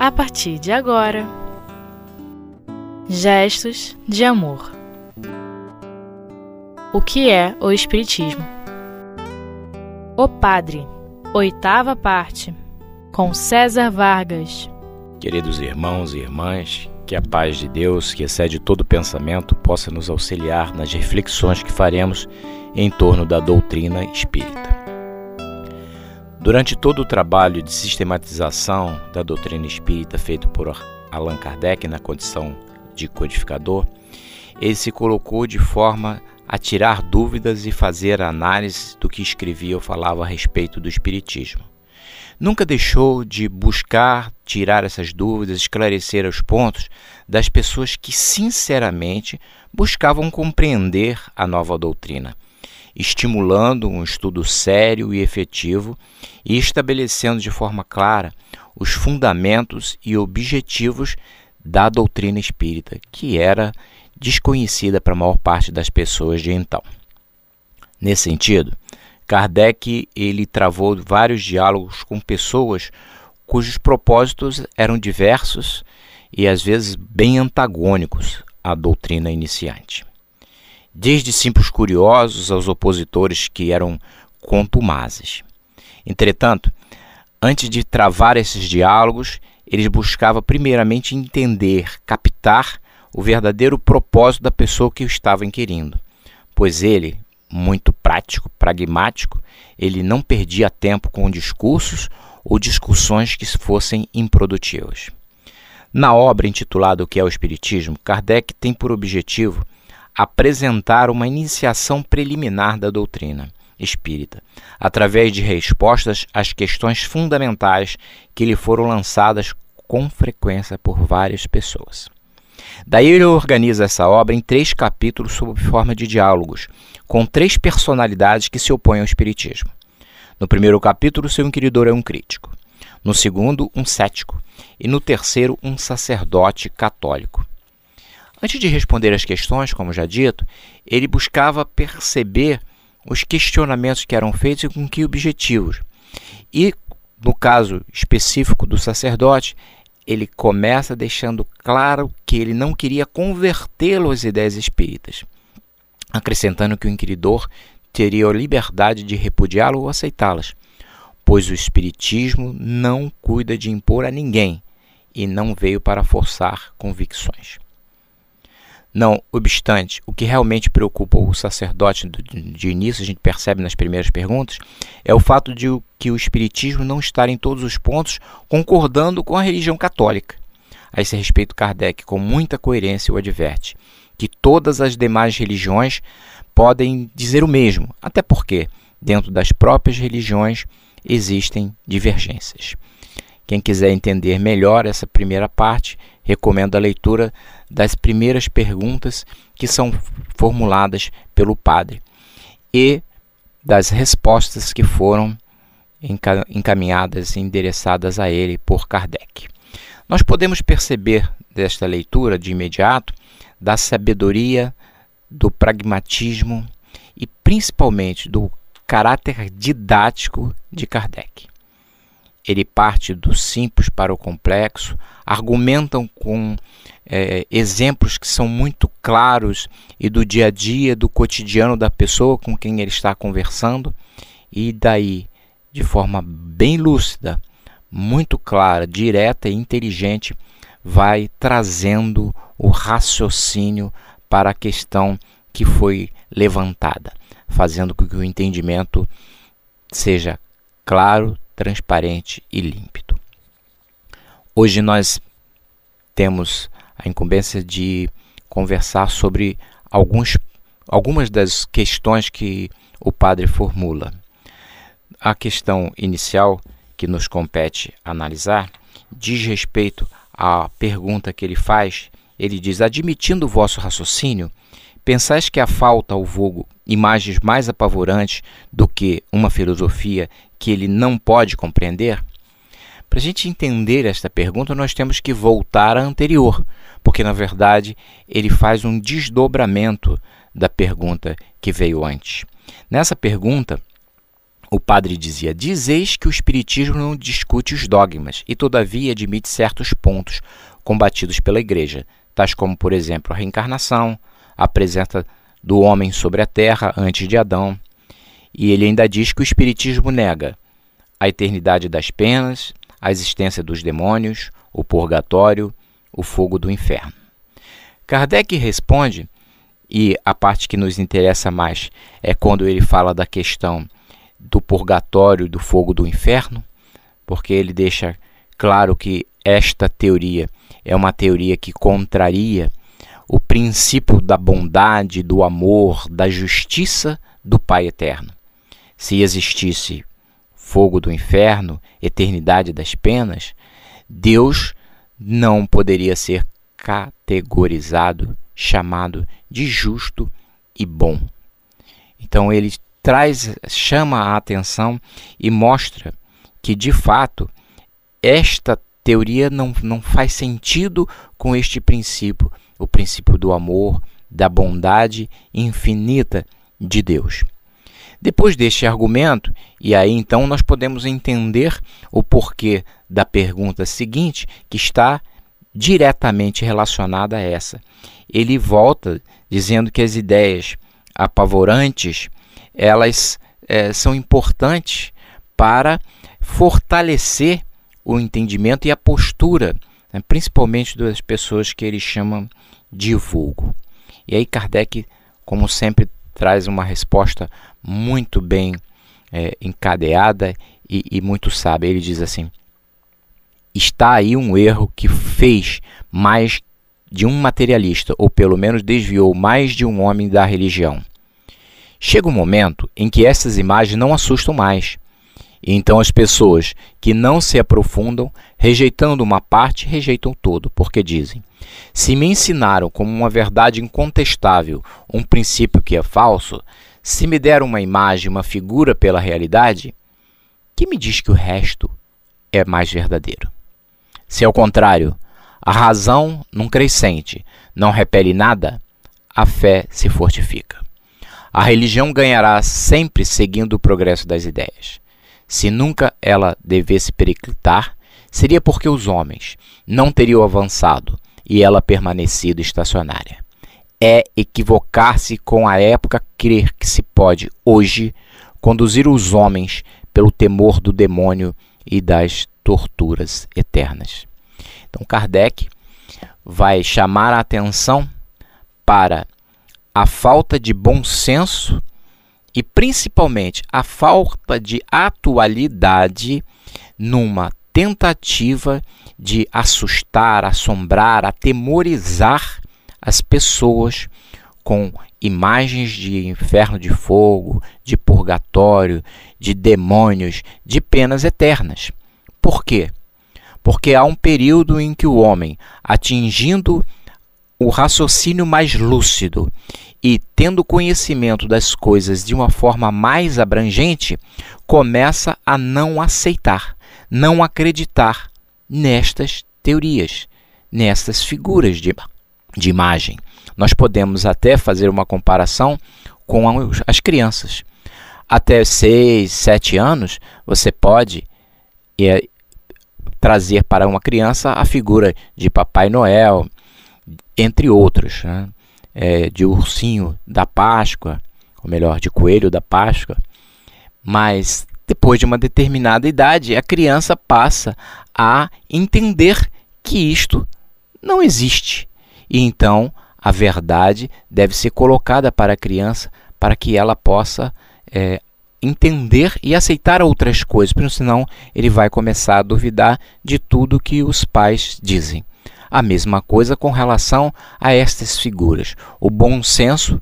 a partir de agora. Gestos de amor. O que é o Espiritismo? O Padre, oitava parte, com César Vargas. Queridos irmãos e irmãs, que a paz de Deus, que excede todo pensamento, possa nos auxiliar nas reflexões que faremos em torno da doutrina espírita. Durante todo o trabalho de sistematização da doutrina espírita feito por Allan Kardec na condição de codificador, ele se colocou de forma a tirar dúvidas e fazer análise do que escrevia ou falava a respeito do Espiritismo. Nunca deixou de buscar tirar essas dúvidas, esclarecer os pontos das pessoas que sinceramente buscavam compreender a nova doutrina estimulando um estudo sério e efetivo e estabelecendo de forma clara os fundamentos e objetivos da doutrina espírita, que era desconhecida para a maior parte das pessoas de então. Nesse sentido, Kardec ele travou vários diálogos com pessoas cujos propósitos eram diversos e às vezes bem antagônicos à doutrina iniciante desde simples curiosos aos opositores que eram contumazes. Entretanto, antes de travar esses diálogos, eles buscavam primeiramente entender, captar o verdadeiro propósito da pessoa que o estava inquirindo, pois ele, muito prático, pragmático, ele não perdia tempo com discursos ou discussões que fossem improdutivas. Na obra intitulada O que é o Espiritismo, Kardec tem por objetivo apresentar uma iniciação preliminar da doutrina espírita, através de respostas às questões fundamentais que lhe foram lançadas com frequência por várias pessoas. Daí ele organiza essa obra em três capítulos sob forma de diálogos, com três personalidades que se opõem ao Espiritismo. No primeiro capítulo, seu inquiridor é um crítico. No segundo, um cético. E no terceiro, um sacerdote católico. Antes de responder as questões, como já dito, ele buscava perceber os questionamentos que eram feitos e com que objetivos. E, no caso específico do sacerdote, ele começa deixando claro que ele não queria convertê-lo às ideias espíritas, acrescentando que o inquiridor teria a liberdade de repudiá-lo ou aceitá-las, pois o espiritismo não cuida de impor a ninguém e não veio para forçar convicções. Não obstante, o que realmente preocupa o sacerdote de início, a gente percebe nas primeiras perguntas, é o fato de que o Espiritismo não estar em todos os pontos concordando com a religião católica. A esse respeito, Kardec, com muita coerência, o adverte que todas as demais religiões podem dizer o mesmo, até porque, dentro das próprias religiões, existem divergências. Quem quiser entender melhor essa primeira parte, recomendo a leitura das primeiras perguntas que são formuladas pelo padre e das respostas que foram encaminhadas e endereçadas a ele por Kardec. Nós podemos perceber desta leitura de imediato da sabedoria, do pragmatismo e principalmente do caráter didático de Kardec. Ele parte do simples para o complexo, argumentam com é, exemplos que são muito claros e do dia a dia, do cotidiano da pessoa com quem ele está conversando, e daí, de forma bem lúcida, muito clara, direta e inteligente, vai trazendo o raciocínio para a questão que foi levantada, fazendo com que o entendimento seja claro, transparente e límpido. Hoje nós temos a incumbência de conversar sobre alguns, algumas das questões que o padre formula. A questão inicial que nos compete analisar diz respeito à pergunta que ele faz. Ele diz: Admitindo o vosso raciocínio, pensais que há falta ao vulgo imagens mais apavorantes do que uma filosofia que ele não pode compreender? Para a gente entender esta pergunta, nós temos que voltar à anterior, porque na verdade ele faz um desdobramento da pergunta que veio antes. Nessa pergunta, o padre dizia: Dizeis que o Espiritismo não discute os dogmas e, todavia, admite certos pontos combatidos pela Igreja, tais como, por exemplo, a reencarnação, a presença do homem sobre a terra antes de Adão. E ele ainda diz que o Espiritismo nega a eternidade das penas, a existência dos demônios, o purgatório, o fogo do inferno. Kardec responde, e a parte que nos interessa mais é quando ele fala da questão do purgatório, do fogo do inferno, porque ele deixa claro que esta teoria é uma teoria que contraria o princípio da bondade, do amor, da justiça do Pai Eterno. Se existisse fogo do inferno, eternidade das penas, Deus não poderia ser categorizado, chamado de justo e bom. Então ele traz, chama a atenção e mostra que de fato esta teoria não, não faz sentido com este princípio, o princípio do amor, da bondade infinita de Deus. Depois deste argumento, e aí então nós podemos entender o porquê da pergunta seguinte, que está diretamente relacionada a essa. Ele volta dizendo que as ideias apavorantes elas é, são importantes para fortalecer o entendimento e a postura, né, principalmente das pessoas que ele chama de vulgo. E aí Kardec, como sempre, traz uma resposta muito bem é, encadeada e, e muito sábia. Ele diz assim: está aí um erro que fez mais de um materialista, ou pelo menos desviou mais de um homem da religião. Chega um momento em que essas imagens não assustam mais. E então as pessoas que não se aprofundam, rejeitando uma parte, rejeitam todo, porque dizem: se me ensinaram como uma verdade incontestável um princípio que é falso, se me deram uma imagem, uma figura pela realidade, que me diz que o resto é mais verdadeiro? Se ao contrário, a razão num crescente não repele nada, a fé se fortifica. A religião ganhará sempre seguindo o progresso das ideias. Se nunca ela devesse periclitar, seria porque os homens não teriam avançado e ela permanecido estacionária. É equivocar-se com a época crer que se pode, hoje, conduzir os homens pelo temor do demônio e das torturas eternas. Então, Kardec vai chamar a atenção para a falta de bom senso e principalmente a falta de atualidade numa tentativa de assustar, assombrar, atemorizar as pessoas com imagens de inferno de fogo, de purgatório, de demônios, de penas eternas. Por quê? Porque há um período em que o homem, atingindo o raciocínio mais lúcido e tendo conhecimento das coisas de uma forma mais abrangente, começa a não aceitar, não acreditar nestas teorias, nestas figuras de, de imagem. Nós podemos até fazer uma comparação com as crianças. Até 6, 7 anos, você pode é, trazer para uma criança a figura de Papai Noel, entre outros, né? é, de ursinho da Páscoa, ou melhor, de coelho da Páscoa. Mas depois de uma determinada idade, a criança passa a entender que isto não existe. E então a verdade deve ser colocada para a criança para que ela possa é, entender e aceitar outras coisas, porque senão ele vai começar a duvidar de tudo que os pais dizem. A mesma coisa com relação a estas figuras. O bom senso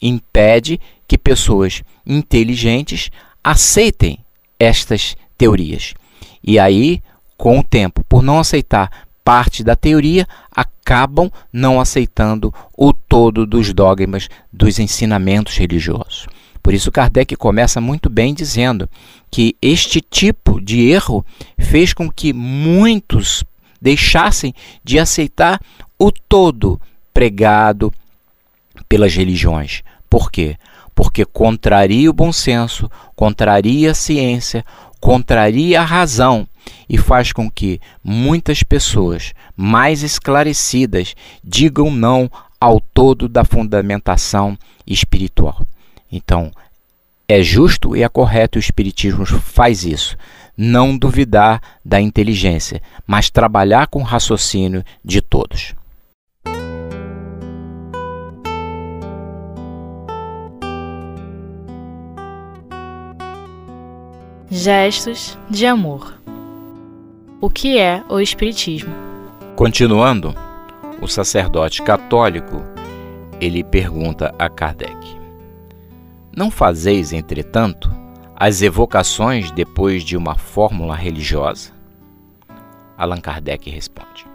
impede que pessoas inteligentes aceitem estas teorias. E aí, com o tempo, por não aceitar parte da teoria, acabam não aceitando o todo dos dogmas, dos ensinamentos religiosos. Por isso, Kardec começa muito bem dizendo que este tipo de erro fez com que muitos deixassem de aceitar o todo pregado pelas religiões. Por quê? porque contraria o bom senso, contraria a ciência, contraria a razão e faz com que muitas pessoas mais esclarecidas digam não ao todo da fundamentação espiritual. Então, é justo e é correto o Espiritismo faz isso. Não duvidar da inteligência, mas trabalhar com o raciocínio de todos. Gestos de amor. O que é o Espiritismo? Continuando, o sacerdote católico ele pergunta a Kardec: Não fazeis, entretanto, as evocações depois de uma fórmula religiosa? Allan Kardec responde: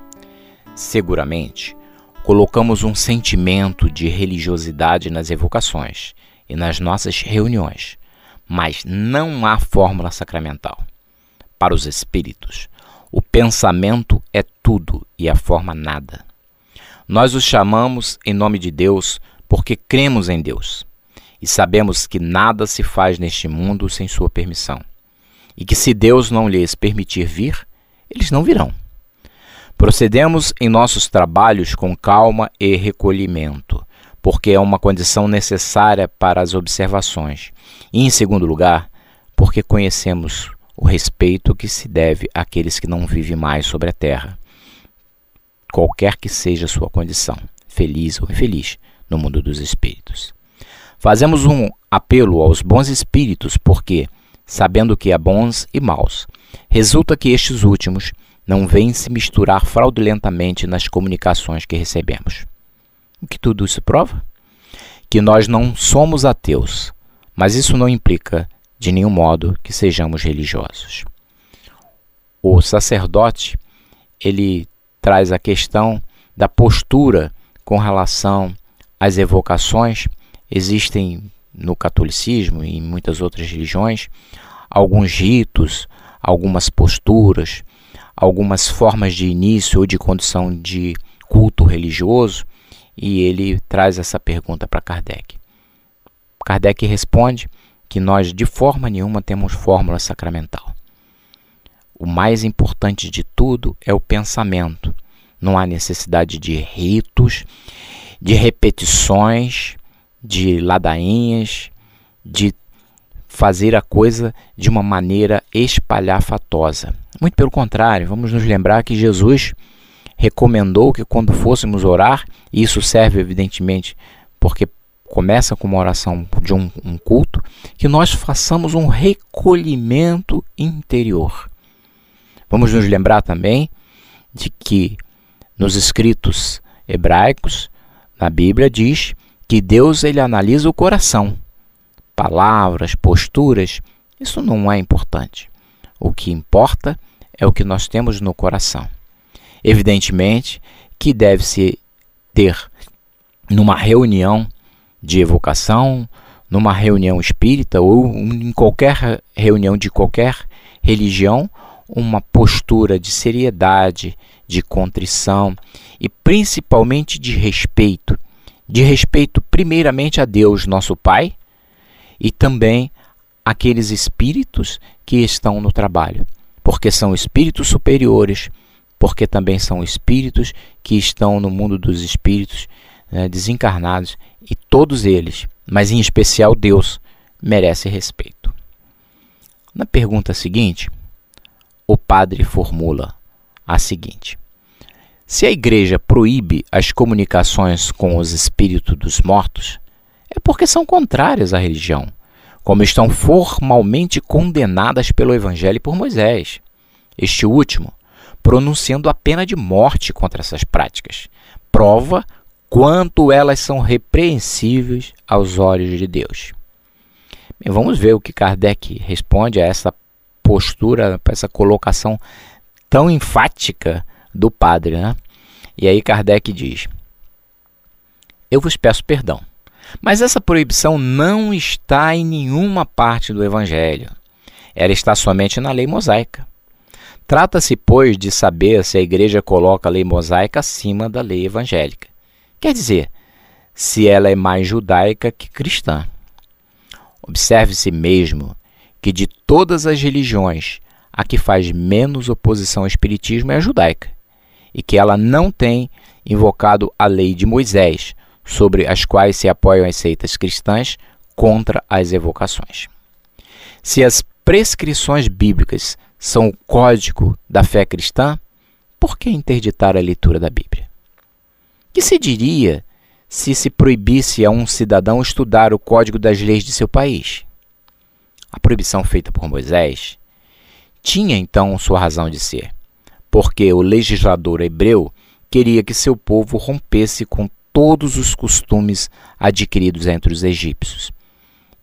Seguramente, colocamos um sentimento de religiosidade nas evocações e nas nossas reuniões mas não há fórmula sacramental. Para os espíritos, o pensamento é tudo e a forma nada. Nós os chamamos em nome de Deus porque cremos em Deus e sabemos que nada se faz neste mundo sem sua permissão, e que se Deus não lhes permitir vir, eles não virão. Procedemos em nossos trabalhos com calma e recolhimento, porque é uma condição necessária para as observações, e, em segundo lugar, porque conhecemos o respeito que se deve àqueles que não vivem mais sobre a terra, qualquer que seja sua condição, feliz ou infeliz, no mundo dos espíritos. Fazemos um apelo aos bons espíritos porque, sabendo que há bons e maus, resulta que estes últimos não vêm se misturar fraudulentamente nas comunicações que recebemos. O que tudo isso prova? Que nós não somos ateus, mas isso não implica, de nenhum modo, que sejamos religiosos. O sacerdote, ele traz a questão da postura com relação às evocações. Existem no catolicismo e em muitas outras religiões alguns ritos, algumas posturas, algumas formas de início ou de condição de culto religioso e ele traz essa pergunta para Kardec. Kardec responde que nós de forma nenhuma temos fórmula sacramental. O mais importante de tudo é o pensamento. Não há necessidade de ritos, de repetições, de ladainhas, de fazer a coisa de uma maneira espalhafatosa. Muito pelo contrário, vamos nos lembrar que Jesus recomendou que quando fôssemos orar, e isso serve evidentemente porque começa com uma oração de um, um culto, que nós façamos um recolhimento interior. Vamos nos lembrar também de que nos escritos hebraicos, na Bíblia diz que Deus ele analisa o coração. Palavras, posturas, isso não é importante. O que importa é o que nós temos no coração. Evidentemente que deve-se ter numa reunião de evocação, numa reunião espírita ou em qualquer reunião de qualquer religião, uma postura de seriedade, de contrição e principalmente de respeito. De respeito, primeiramente, a Deus, nosso Pai, e também aqueles espíritos que estão no trabalho, porque são espíritos superiores porque também são espíritos que estão no mundo dos espíritos né, desencarnados e todos eles, mas em especial Deus, merece respeito. Na pergunta seguinte, o padre formula a seguinte: Se a igreja proíbe as comunicações com os espíritos dos mortos, é porque são contrárias à religião, como estão formalmente condenadas pelo Evangelho por Moisés. Este último pronunciando a pena de morte contra essas práticas. Prova quanto elas são repreensíveis aos olhos de Deus. Bem, vamos ver o que Kardec responde a essa postura, a essa colocação tão enfática do padre. Né? E aí Kardec diz: Eu vos peço perdão, mas essa proibição não está em nenhuma parte do Evangelho. Ela está somente na lei mosaica. Trata-se, pois, de saber se a igreja coloca a lei mosaica acima da lei evangélica. Quer dizer, se ela é mais judaica que cristã. Observe-se mesmo que de todas as religiões, a que faz menos oposição ao Espiritismo é a judaica, e que ela não tem invocado a lei de Moisés, sobre as quais se apoiam as seitas cristãs contra as evocações. Se as prescrições bíblicas são o código da fé cristã, por que interditar a leitura da Bíblia? Que se diria se se proibisse a um cidadão estudar o código das leis de seu país? A proibição feita por Moisés tinha então sua razão de ser, porque o legislador hebreu queria que seu povo rompesse com todos os costumes adquiridos entre os egípcios,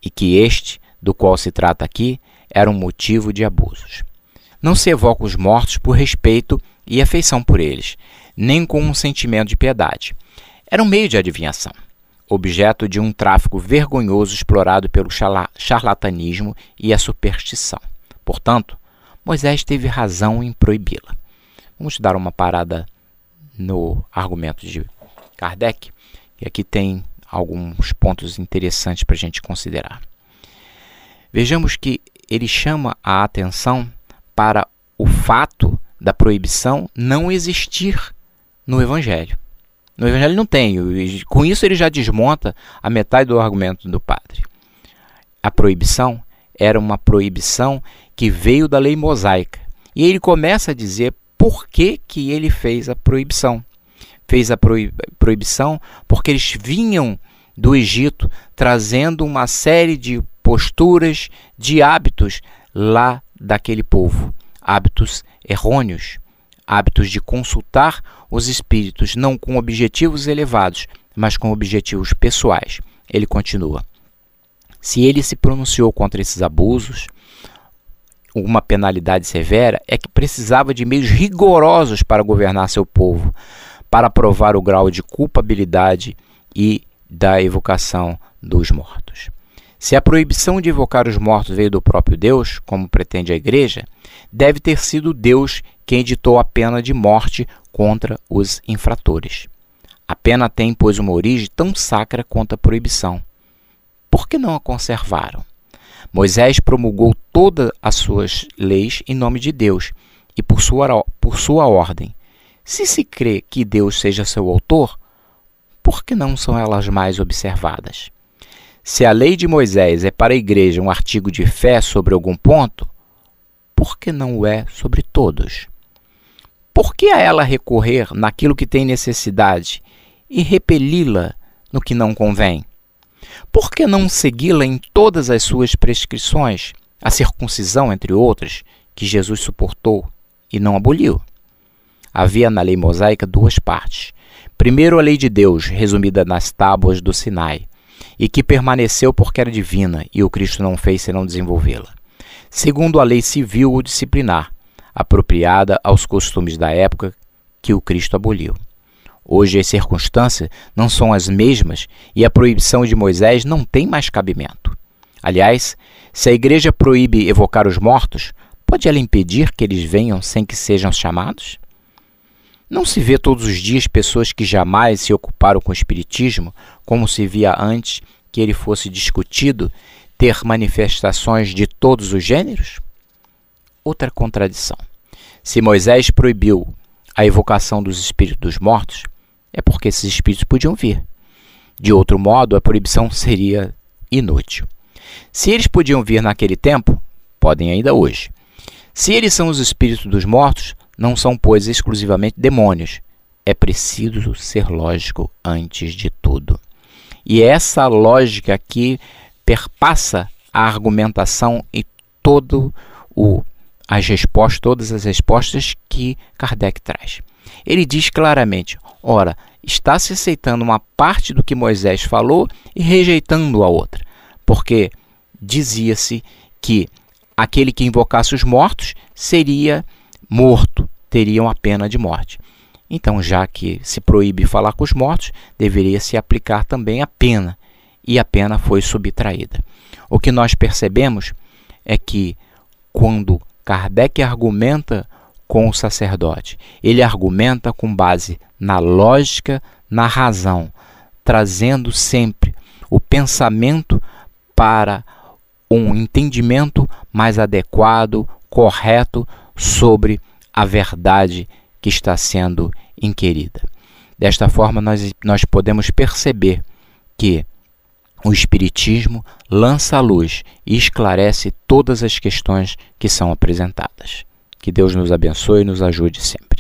e que este, do qual se trata aqui, era um motivo de abusos. Não se evoca os mortos por respeito e afeição por eles, nem com um sentimento de piedade. Era um meio de adivinhação, objeto de um tráfico vergonhoso explorado pelo charlatanismo e a superstição. Portanto, Moisés teve razão em proibi-la. Vamos dar uma parada no argumento de Kardec, e aqui tem alguns pontos interessantes para a gente considerar. Vejamos que ele chama a atenção para o fato da proibição não existir no Evangelho. No Evangelho não tem, com isso ele já desmonta a metade do argumento do padre. A proibição era uma proibição que veio da lei mosaica. E ele começa a dizer por que, que ele fez a proibição. Fez a proibição porque eles vinham do Egito trazendo uma série de posturas, de hábitos lá daquele povo, hábitos errôneos, hábitos de consultar os espíritos não com objetivos elevados, mas com objetivos pessoais. Ele continua: Se ele se pronunciou contra esses abusos, uma penalidade severa é que precisava de meios rigorosos para governar seu povo, para provar o grau de culpabilidade e da evocação dos mortos. Se a proibição de evocar os mortos veio do próprio Deus, como pretende a Igreja, deve ter sido Deus quem editou a pena de morte contra os infratores. A pena tem, pois, uma origem tão sacra quanto a proibição. Por que não a conservaram? Moisés promulgou todas as suas leis em nome de Deus e por sua, por sua ordem. Se se crê que Deus seja seu autor, por que não são elas mais observadas? Se a lei de Moisés é para a igreja um artigo de fé sobre algum ponto, por que não o é sobre todos? Por que a ela recorrer naquilo que tem necessidade e repeli-la no que não convém? Por que não segui-la em todas as suas prescrições, a circuncisão, entre outras, que Jesus suportou e não aboliu? Havia na lei mosaica duas partes. Primeiro, a lei de Deus, resumida nas tábuas do Sinai, e que permaneceu porque era divina e o Cristo não fez senão desenvolvê-la. Segundo, a lei civil ou disciplinar, apropriada aos costumes da época que o Cristo aboliu. Hoje as circunstâncias não são as mesmas e a proibição de Moisés não tem mais cabimento. Aliás, se a igreja proíbe evocar os mortos, pode ela impedir que eles venham sem que sejam chamados? Não se vê todos os dias pessoas que jamais se ocuparam com o Espiritismo, como se via antes que ele fosse discutido, ter manifestações de todos os gêneros? Outra contradição. Se Moisés proibiu a evocação dos espíritos dos mortos, é porque esses espíritos podiam vir. De outro modo, a proibição seria inútil. Se eles podiam vir naquele tempo, podem ainda hoje. Se eles são os espíritos dos mortos, não são, pois, exclusivamente demônios. É preciso ser lógico antes de tudo. E essa lógica aqui perpassa a argumentação e todo o as respostas, todas as respostas que Kardec traz. Ele diz claramente: ora, está se aceitando uma parte do que Moisés falou e rejeitando a outra, porque dizia-se que aquele que invocasse os mortos seria morto, teriam a pena de morte. Então, já que se proíbe falar com os mortos, deveria se aplicar também a pena, e a pena foi subtraída. O que nós percebemos é que quando Kardec argumenta com o sacerdote. Ele argumenta com base na lógica, na razão, trazendo sempre o pensamento para um entendimento mais adequado, correto sobre a verdade que está sendo inquirida. Desta forma, nós, nós podemos perceber que o Espiritismo lança a luz e esclarece todas as questões que são apresentadas. Que Deus nos abençoe e nos ajude sempre.